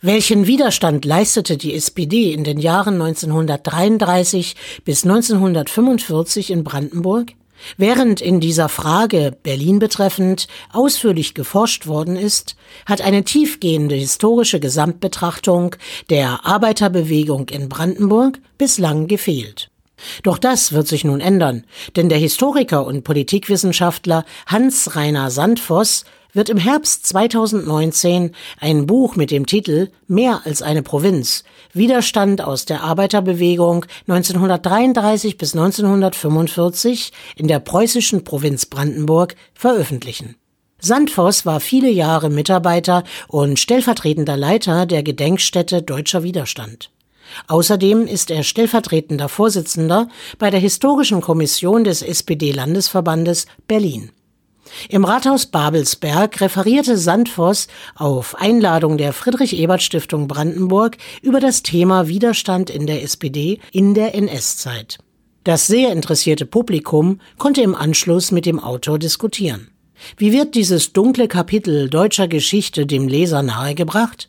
Welchen Widerstand leistete die SPD in den Jahren 1933 bis 1945 in Brandenburg? Während in dieser Frage, Berlin betreffend, ausführlich geforscht worden ist, hat eine tiefgehende historische Gesamtbetrachtung der Arbeiterbewegung in Brandenburg bislang gefehlt. Doch das wird sich nun ändern, denn der Historiker und Politikwissenschaftler Hans-Rainer Sandvoss wird im Herbst 2019 ein Buch mit dem Titel Mehr als eine Provinz Widerstand aus der Arbeiterbewegung 1933 bis 1945 in der preußischen Provinz Brandenburg veröffentlichen. Sandvoss war viele Jahre Mitarbeiter und stellvertretender Leiter der Gedenkstätte Deutscher Widerstand. Außerdem ist er stellvertretender Vorsitzender bei der Historischen Kommission des SPD-Landesverbandes Berlin. Im Rathaus Babelsberg referierte Sandvoss auf Einladung der Friedrich-Ebert-Stiftung Brandenburg über das Thema Widerstand in der SPD in der NS-Zeit. Das sehr interessierte Publikum konnte im Anschluss mit dem Autor diskutieren. Wie wird dieses dunkle Kapitel deutscher Geschichte dem Leser nahegebracht?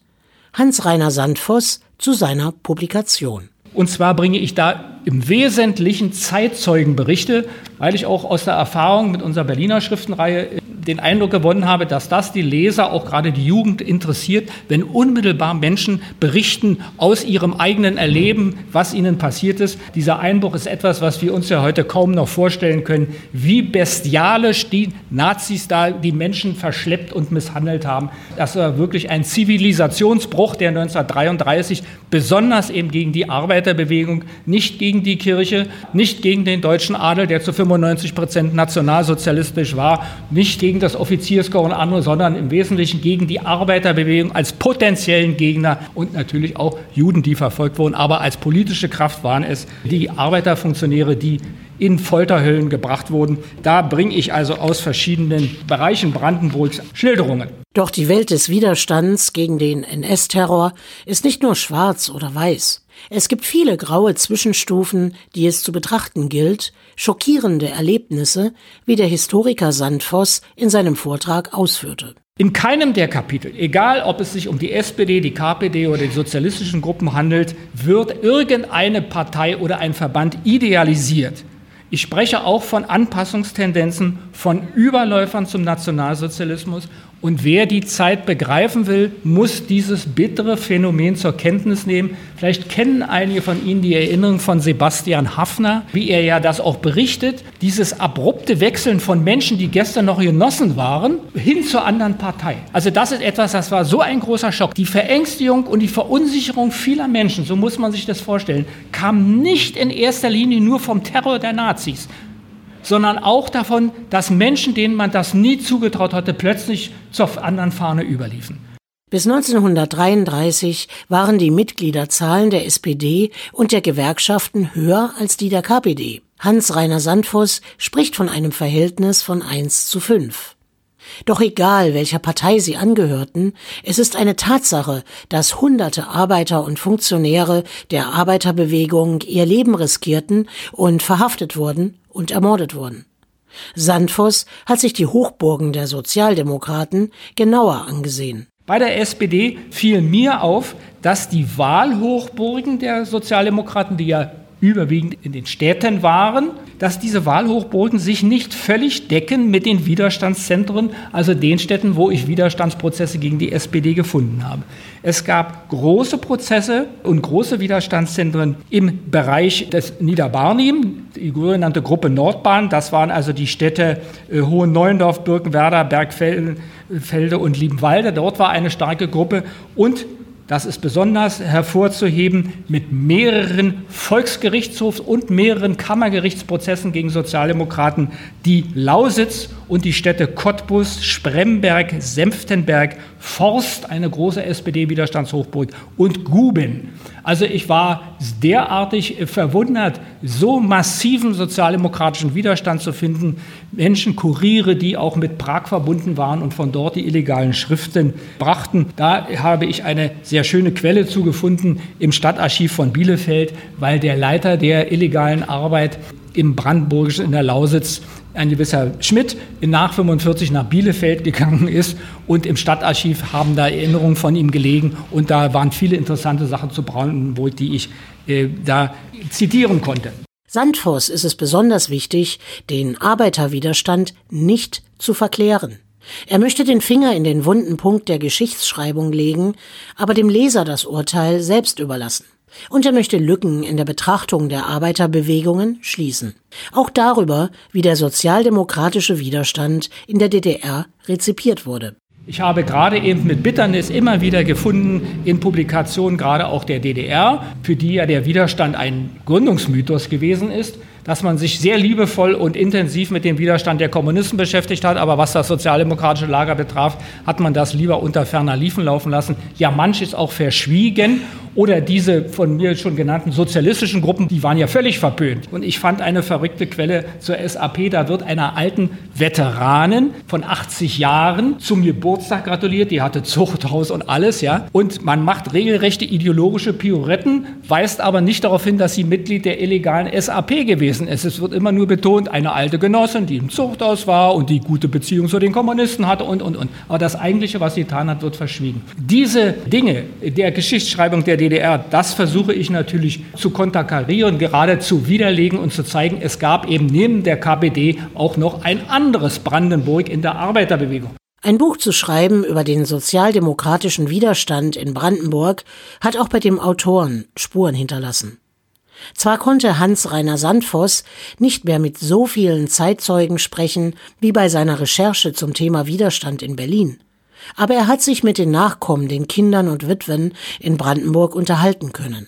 Hans-Reiner Sandvoss zu seiner Publikation. Und zwar bringe ich da im Wesentlichen Zeitzeugenberichte, weil ich auch aus der Erfahrung mit unserer Berliner Schriftenreihe den Eindruck gewonnen habe, dass das die Leser, auch gerade die Jugend interessiert, wenn unmittelbar Menschen berichten aus ihrem eigenen Erleben, was ihnen passiert ist. Dieser Einbruch ist etwas, was wir uns ja heute kaum noch vorstellen können, wie bestialisch die Nazis da die Menschen verschleppt und misshandelt haben. Das war wirklich ein Zivilisationsbruch, der 1933 besonders eben gegen die Arbeiterbewegung, nicht gegen die Kirche, nicht gegen den deutschen Adel, der zu 95 Prozent nationalsozialistisch war, nicht gegen das Offizierskorps andere, sondern im Wesentlichen gegen die Arbeiterbewegung als potenziellen Gegner und natürlich auch Juden, die verfolgt wurden. Aber als politische Kraft waren es die Arbeiterfunktionäre, die in Folterhöllen gebracht wurden. Da bringe ich also aus verschiedenen Bereichen Brandenburgs Schilderungen. Doch die Welt des Widerstands gegen den NS-Terror ist nicht nur schwarz oder weiß. Es gibt viele graue Zwischenstufen, die es zu betrachten gilt, schockierende Erlebnisse, wie der Historiker Sandvoss in seinem Vortrag ausführte. In keinem der Kapitel, egal ob es sich um die SPD, die KPD oder die sozialistischen Gruppen handelt, wird irgendeine Partei oder ein Verband idealisiert. Ich spreche auch von Anpassungstendenzen, von Überläufern zum Nationalsozialismus und wer die Zeit begreifen will, muss dieses bittere Phänomen zur Kenntnis nehmen. Vielleicht kennen einige von Ihnen die Erinnerung von Sebastian Hafner, wie er ja das auch berichtet. Dieses abrupte Wechseln von Menschen, die gestern noch Genossen waren, hin zur anderen Partei. Also das ist etwas, das war so ein großer Schock. Die Verängstigung und die Verunsicherung vieler Menschen, so muss man sich das vorstellen, kam nicht in erster Linie nur vom Terror der Nazis, sondern auch davon, dass Menschen, denen man das nie zugetraut hatte, plötzlich zur anderen Fahne überliefen. Bis 1933 waren die Mitgliederzahlen der SPD und der Gewerkschaften höher als die der KPD. Hans-Reiner Sandfuss spricht von einem Verhältnis von 1 zu 5. Doch egal, welcher Partei sie angehörten, es ist eine Tatsache, dass hunderte Arbeiter und Funktionäre der Arbeiterbewegung ihr Leben riskierten und verhaftet wurden und ermordet wurden. Sandvoss hat sich die Hochburgen der Sozialdemokraten genauer angesehen. Bei der SPD fiel mir auf, dass die Wahlhochburgen der Sozialdemokraten, die ja überwiegend in den Städten waren, dass diese Wahlhochburgen sich nicht völlig decken mit den Widerstandszentren, also den Städten, wo ich Widerstandsprozesse gegen die SPD gefunden habe. Es gab große Prozesse und große Widerstandszentren im Bereich des Niederbarnim, die sogenannte Gruppe Nordbahn. Das waren also die Städte äh, Hohen Neuendorf, Birkenwerder, Bergfelde und Liebenwalde. Dort war eine starke Gruppe und das ist besonders hervorzuheben mit mehreren Volksgerichtshofs- und mehreren Kammergerichtsprozessen gegen Sozialdemokraten, die Lausitz und die Städte Cottbus, Spremberg, Senftenberg, Forst, eine große SPD-Widerstandshochburg und Guben. Also ich war derartig verwundert, so massiven sozialdemokratischen Widerstand zu finden. Menschen, Kuriere, die auch mit Prag verbunden waren und von dort die illegalen Schriften brachten. Da habe ich eine sehr schöne Quelle zugefunden im Stadtarchiv von Bielefeld, weil der Leiter der illegalen Arbeit im Brandenburgischen in der Lausitz ein gewisser Schmidt nach 45 nach Bielefeld gegangen ist und im Stadtarchiv haben da Erinnerungen von ihm gelegen und da waren viele interessante Sachen zu Brandenburg, die ich äh, da zitieren konnte. Sandvoss ist es besonders wichtig, den Arbeiterwiderstand nicht zu verklären. Er möchte den Finger in den wunden Punkt der Geschichtsschreibung legen, aber dem Leser das Urteil selbst überlassen. Und er möchte Lücken in der Betrachtung der Arbeiterbewegungen schließen. Auch darüber, wie der sozialdemokratische Widerstand in der DDR rezipiert wurde. Ich habe gerade eben mit Bitternis immer wieder gefunden in Publikationen, gerade auch der DDR, für die ja der Widerstand ein Gründungsmythos gewesen ist, dass man sich sehr liebevoll und intensiv mit dem Widerstand der Kommunisten beschäftigt hat, aber was das sozialdemokratische Lager betraf, hat man das lieber unter ferner Liefen laufen lassen. Ja, manches auch verschwiegen oder diese von mir schon genannten sozialistischen Gruppen, die waren ja völlig verpönt. Und ich fand eine verrückte Quelle zur SAP, da wird einer alten Veteranin von 80 Jahren zum Geburtstag gratuliert, die hatte Zuchthaus und alles, ja. Und man macht regelrechte ideologische Pirouetten, weist aber nicht darauf hin, dass sie Mitglied der illegalen SAP gewesen ist. Es wird immer nur betont, eine alte Genossin, die im Zuchthaus war und die gute Beziehung zu den Kommunisten hatte und, und, und. Aber das Eigentliche, was sie getan hat, wird verschwiegen. Diese Dinge der Geschichtsschreibung der DDR, das versuche ich natürlich zu konterkarieren, gerade zu widerlegen und zu zeigen, es gab eben neben der KPD auch noch ein anderes Brandenburg in der Arbeiterbewegung. Ein Buch zu schreiben über den sozialdemokratischen Widerstand in Brandenburg hat auch bei dem Autoren Spuren hinterlassen. Zwar konnte Hans-Reiner Sandvoss nicht mehr mit so vielen Zeitzeugen sprechen wie bei seiner Recherche zum Thema Widerstand in Berlin aber er hat sich mit den Nachkommen, den Kindern und Witwen in Brandenburg unterhalten können.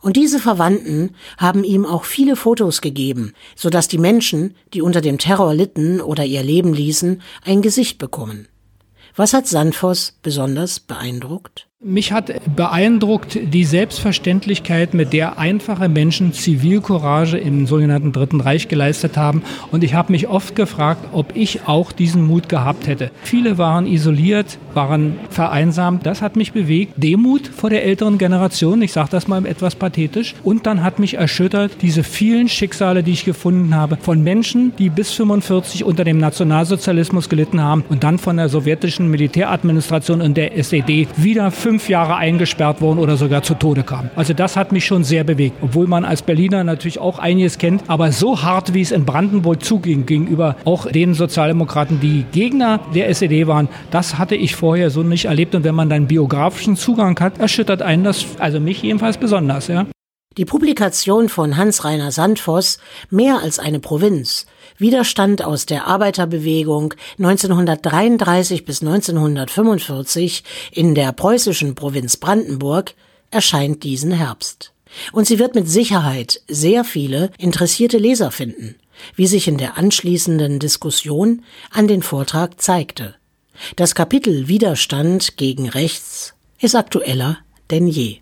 Und diese Verwandten haben ihm auch viele Fotos gegeben, so dass die Menschen, die unter dem Terror litten oder ihr Leben ließen, ein Gesicht bekommen. Was hat Sandvoss besonders beeindruckt? Mich hat beeindruckt die Selbstverständlichkeit, mit der einfache Menschen Zivilcourage im sogenannten Dritten Reich geleistet haben. Und ich habe mich oft gefragt, ob ich auch diesen Mut gehabt hätte. Viele waren isoliert, waren vereinsamt. Das hat mich bewegt. Demut vor der älteren Generation, ich sage das mal etwas pathetisch. Und dann hat mich erschüttert diese vielen Schicksale, die ich gefunden habe, von Menschen, die bis 45 unter dem Nationalsozialismus gelitten haben und dann von der sowjetischen Militäradministration und der SED wieder fünf Jahre eingesperrt wurden oder sogar zu Tode kamen. Also das hat mich schon sehr bewegt, obwohl man als Berliner natürlich auch einiges kennt, aber so hart, wie es in Brandenburg zuging, gegenüber auch den Sozialdemokraten, die Gegner der SED waren, das hatte ich vorher so nicht erlebt. Und wenn man dann biografischen Zugang hat, erschüttert einen das, also mich jedenfalls besonders, ja. Die Publikation von Hans-Reiner Sandvoss Mehr als eine Provinz Widerstand aus der Arbeiterbewegung 1933 bis 1945 in der preußischen Provinz Brandenburg erscheint diesen Herbst. Und sie wird mit Sicherheit sehr viele interessierte Leser finden, wie sich in der anschließenden Diskussion an den Vortrag zeigte. Das Kapitel Widerstand gegen Rechts ist aktueller denn je.